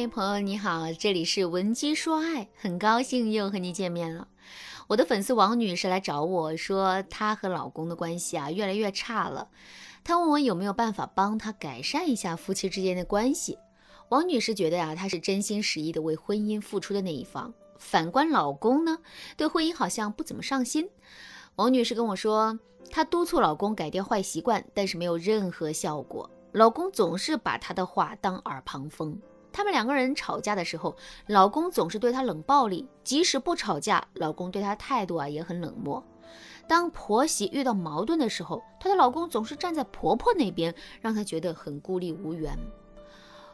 嗨，朋友你好，这里是文姬说爱，很高兴又和你见面了。我的粉丝王女士来找我说，她和老公的关系啊越来越差了，她问我有没有办法帮她改善一下夫妻之间的关系。王女士觉得呀，她是真心实意的为婚姻付出的那一方，反观老公呢，对婚姻好像不怎么上心。王女士跟我说，她督促老公改掉坏习惯，但是没有任何效果。老公总是把她的话当耳旁风。他们两个人吵架的时候，老公总是对她冷暴力；即使不吵架，老公对她态度啊也很冷漠。当婆媳遇到矛盾的时候，她的老公总是站在婆婆那边，让她觉得很孤立无援。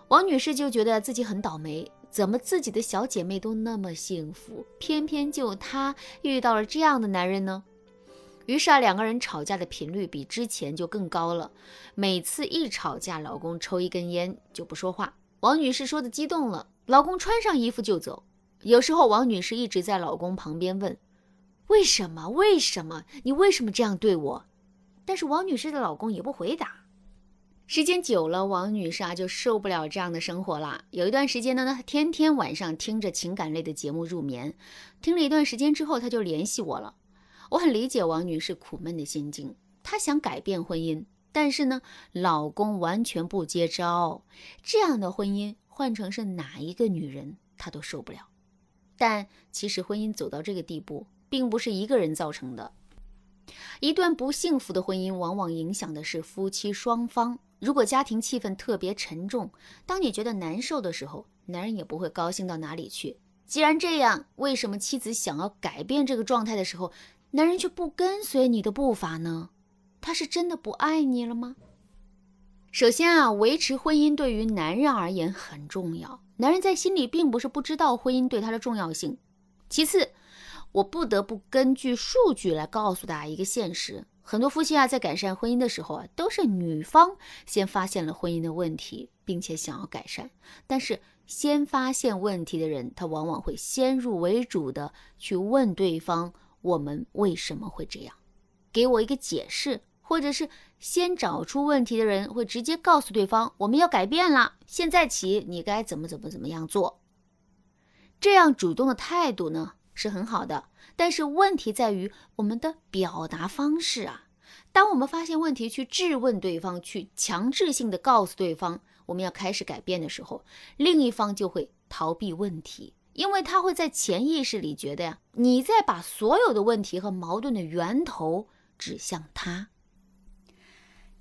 王女士就觉得自己很倒霉，怎么自己的小姐妹都那么幸福，偏偏就她遇到了这样的男人呢？于是啊，两个人吵架的频率比之前就更高了。每次一吵架，老公抽一根烟就不说话。王女士说的激动了，老公穿上衣服就走。有时候王女士一直在老公旁边问：“为什么？为什么？你为什么这样对我？”但是王女士的老公也不回答。时间久了，王女士啊就受不了这样的生活了。有一段时间呢，她天天晚上听着情感类的节目入眠。听了一段时间之后，她就联系我了。我很理解王女士苦闷的心境，她想改变婚姻，但是呢，老公完全不接招，这样的婚姻换成是哪一个女人她都受不了。但其实婚姻走到这个地步，并不是一个人造成的，一段不幸福的婚姻往往影响的是夫妻双方。如果家庭气氛特别沉重，当你觉得难受的时候，男人也不会高兴到哪里去。既然这样，为什么妻子想要改变这个状态的时候？男人却不跟随你的步伐呢？他是真的不爱你了吗？首先啊，维持婚姻对于男人而言很重要。男人在心里并不是不知道婚姻对他的重要性。其次，我不得不根据数据来告诉大家一个现实：很多夫妻啊，在改善婚姻的时候啊，都是女方先发现了婚姻的问题，并且想要改善。但是，先发现问题的人，他往往会先入为主的去问对方。我们为什么会这样？给我一个解释，或者是先找出问题的人会直接告诉对方我们要改变了，现在起你该怎么怎么怎么样做。这样主动的态度呢是很好的，但是问题在于我们的表达方式啊。当我们发现问题去质问对方，去强制性的告诉对方我们要开始改变的时候，另一方就会逃避问题。因为他会在潜意识里觉得呀，你在把所有的问题和矛盾的源头指向他，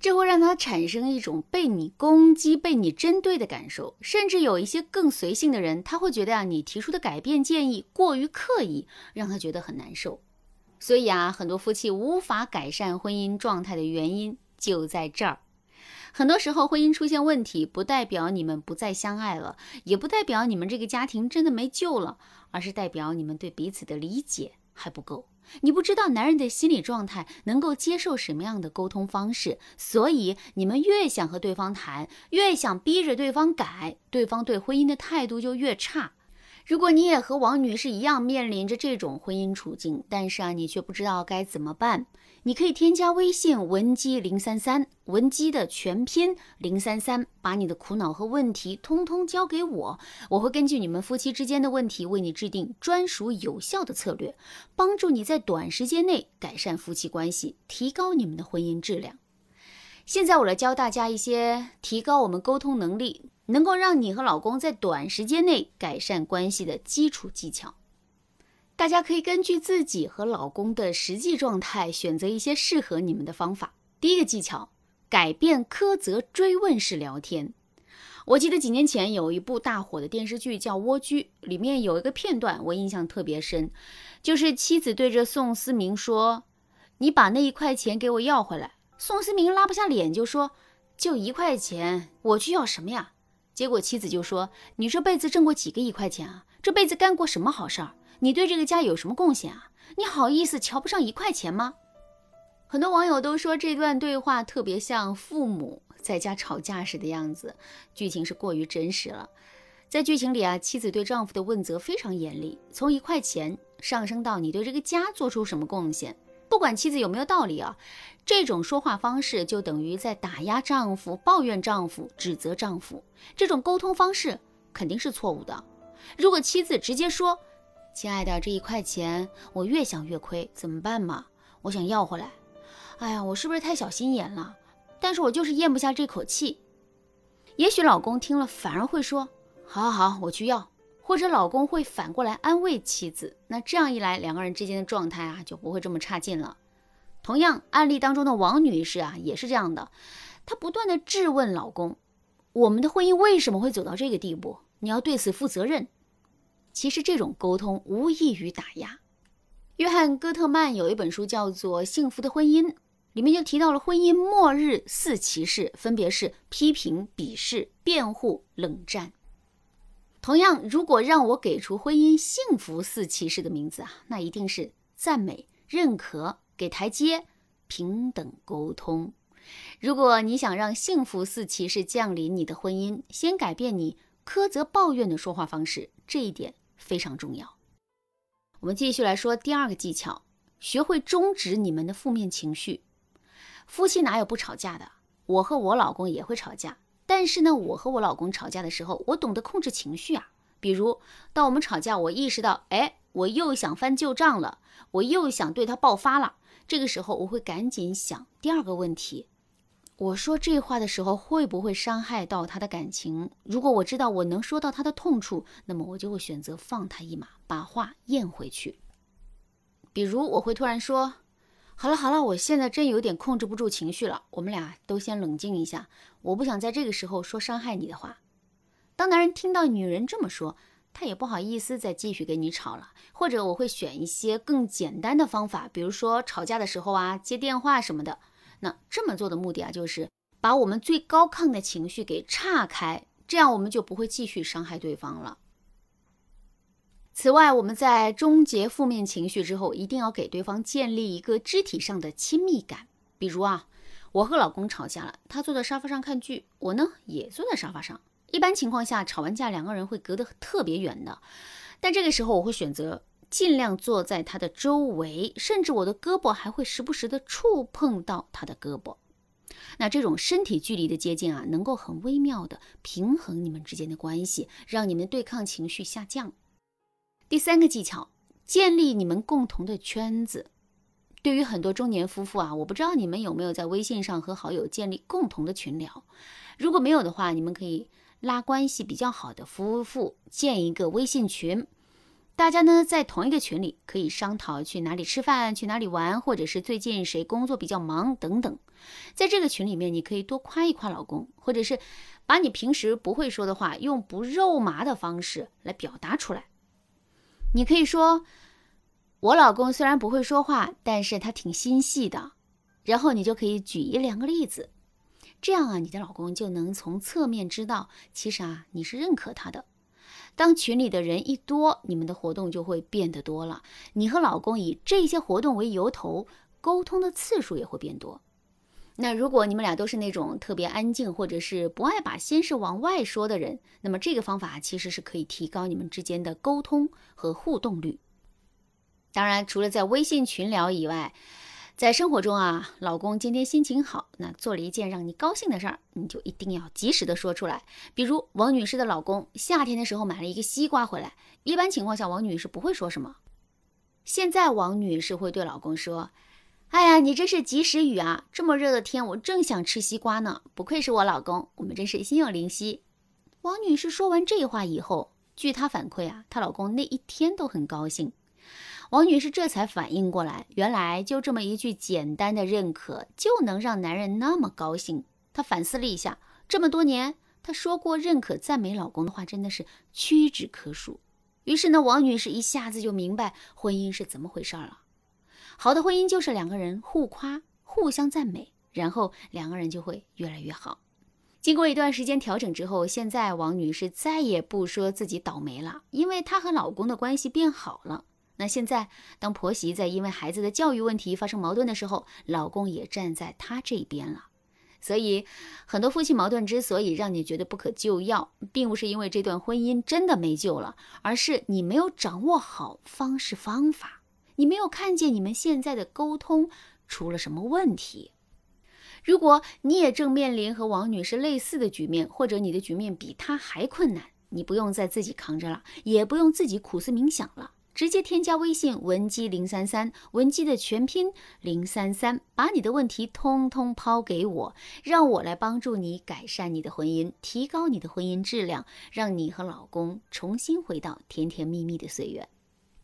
这会让他产生一种被你攻击、被你针对的感受。甚至有一些更随性的人，他会觉得呀，你提出的改变建议过于刻意，让他觉得很难受。所以啊，很多夫妻无法改善婚姻状态的原因就在这儿。很多时候，婚姻出现问题，不代表你们不再相爱了，也不代表你们这个家庭真的没救了，而是代表你们对彼此的理解还不够。你不知道男人的心理状态，能够接受什么样的沟通方式，所以你们越想和对方谈，越想逼着对方改，对方对婚姻的态度就越差。如果你也和王女士一样面临着这种婚姻处境，但是啊，你却不知道该怎么办，你可以添加微信文姬零三三，文姬的全拼零三三，把你的苦恼和问题通通交给我，我会根据你们夫妻之间的问题，为你制定专属有效的策略，帮助你在短时间内改善夫妻关系，提高你们的婚姻质量。现在我来教大家一些提高我们沟通能力。能够让你和老公在短时间内改善关系的基础技巧，大家可以根据自己和老公的实际状态选择一些适合你们的方法。第一个技巧，改变苛责追问式聊天。我记得几年前有一部大火的电视剧叫《蜗居》，里面有一个片段我印象特别深，就是妻子对着宋思明说：“你把那一块钱给我要回来。”宋思明拉不下脸就说：“就一块钱，我去要什么呀？”结果妻子就说：“你这辈子挣过几个一块钱啊？这辈子干过什么好事儿？你对这个家有什么贡献啊？你好意思瞧不上一块钱吗？”很多网友都说这段对话特别像父母在家吵架时的样子，剧情是过于真实了。在剧情里啊，妻子对丈夫的问责非常严厉，从一块钱上升到你对这个家做出什么贡献。不管妻子有没有道理啊，这种说话方式就等于在打压丈夫、抱怨丈夫、指责丈夫。这种沟通方式肯定是错误的。如果妻子直接说：“亲爱的，这一块钱我越想越亏，怎么办嘛？我想要回来。哎呀，我是不是太小心眼了？但是我就是咽不下这口气。”也许老公听了反而会说：“好好好，我去要。”或者老公会反过来安慰妻子。那这样一来，两个人之间的状态啊就不会这么差劲了。同样，案例当中的王女士啊也是这样的，她不断的质问老公：“我们的婚姻为什么会走到这个地步？你要对此负责任。”其实这种沟通无异于打压。约翰·戈特曼有一本书叫做《幸福的婚姻》，里面就提到了婚姻末日四骑士，分别是批评、鄙视、辩护、冷战。同样，如果让我给出婚姻幸福四骑士的名字啊，那一定是赞美、认可、给台阶、平等沟通。如果你想让幸福四骑士降临你的婚姻，先改变你苛责、抱怨的说话方式，这一点。非常重要。我们继续来说第二个技巧，学会终止你们的负面情绪。夫妻哪有不吵架的？我和我老公也会吵架，但是呢，我和我老公吵架的时候，我懂得控制情绪啊。比如，当我们吵架，我意识到，哎，我又想翻旧账了，我又想对他爆发了。这个时候，我会赶紧想第二个问题。我说这话的时候会不会伤害到他的感情？如果我知道我能说到他的痛处，那么我就会选择放他一马，把话咽回去。比如我会突然说：“好了好了，我现在真有点控制不住情绪了，我们俩都先冷静一下，我不想在这个时候说伤害你的话。”当男人听到女人这么说，他也不好意思再继续跟你吵了。或者我会选一些更简单的方法，比如说吵架的时候啊，接电话什么的。那这么做的目的啊，就是把我们最高亢的情绪给岔开，这样我们就不会继续伤害对方了。此外，我们在终结负面情绪之后，一定要给对方建立一个肢体上的亲密感。比如啊，我和老公吵架了，他坐在沙发上看剧，我呢也坐在沙发上。一般情况下，吵完架两个人会隔得特别远的，但这个时候我会选择。尽量坐在他的周围，甚至我的胳膊还会时不时的触碰到他的胳膊。那这种身体距离的接近啊，能够很微妙的平衡你们之间的关系，让你们对抗情绪下降。第三个技巧，建立你们共同的圈子。对于很多中年夫妇啊，我不知道你们有没有在微信上和好友建立共同的群聊。如果没有的话，你们可以拉关系比较好的夫妇建一个微信群。大家呢在同一个群里可以商讨去哪里吃饭、去哪里玩，或者是最近谁工作比较忙等等。在这个群里面，你可以多夸一夸老公，或者是把你平时不会说的话，用不肉麻的方式来表达出来。你可以说：“我老公虽然不会说话，但是他挺心细的。”然后你就可以举一两个例子，这样啊，你的老公就能从侧面知道，其实啊，你是认可他的。当群里的人一多，你们的活动就会变得多了。你和老公以这些活动为由头，沟通的次数也会变多。那如果你们俩都是那种特别安静，或者是不爱把心事往外说的人，那么这个方法其实是可以提高你们之间的沟通和互动率。当然，除了在微信群聊以外，在生活中啊，老公今天心情好，那做了一件让你高兴的事儿，你就一定要及时的说出来。比如王女士的老公夏天的时候买了一个西瓜回来，一般情况下王女士不会说什么。现在王女士会对老公说：“哎呀，你这是及时雨啊！这么热的天，我正想吃西瓜呢。不愧是我老公，我们真是心有灵犀。”王女士说完这话以后，据她反馈啊，她老公那一天都很高兴。王女士这才反应过来，原来就这么一句简单的认可就能让男人那么高兴。她反思了一下，这么多年她说过认可、赞美老公的话真的是屈指可数。于是呢，王女士一下子就明白婚姻是怎么回事了。好的婚姻就是两个人互夸、互相赞美，然后两个人就会越来越好。经过一段时间调整之后，现在王女士再也不说自己倒霉了，因为她和老公的关系变好了。那现在，当婆媳在因为孩子的教育问题发生矛盾的时候，老公也站在她这边了。所以，很多夫妻矛盾之所以让你觉得不可救药，并不是因为这段婚姻真的没救了，而是你没有掌握好方式方法，你没有看见你们现在的沟通出了什么问题。如果你也正面临和王女士类似的局面，或者你的局面比她还困难。你不用再自己扛着了，也不用自己苦思冥想了，直接添加微信文姬零三三，文姬的全拼零三三，把你的问题通通抛给我，让我来帮助你改善你的婚姻，提高你的婚姻质量，让你和老公重新回到甜甜蜜蜜的岁月。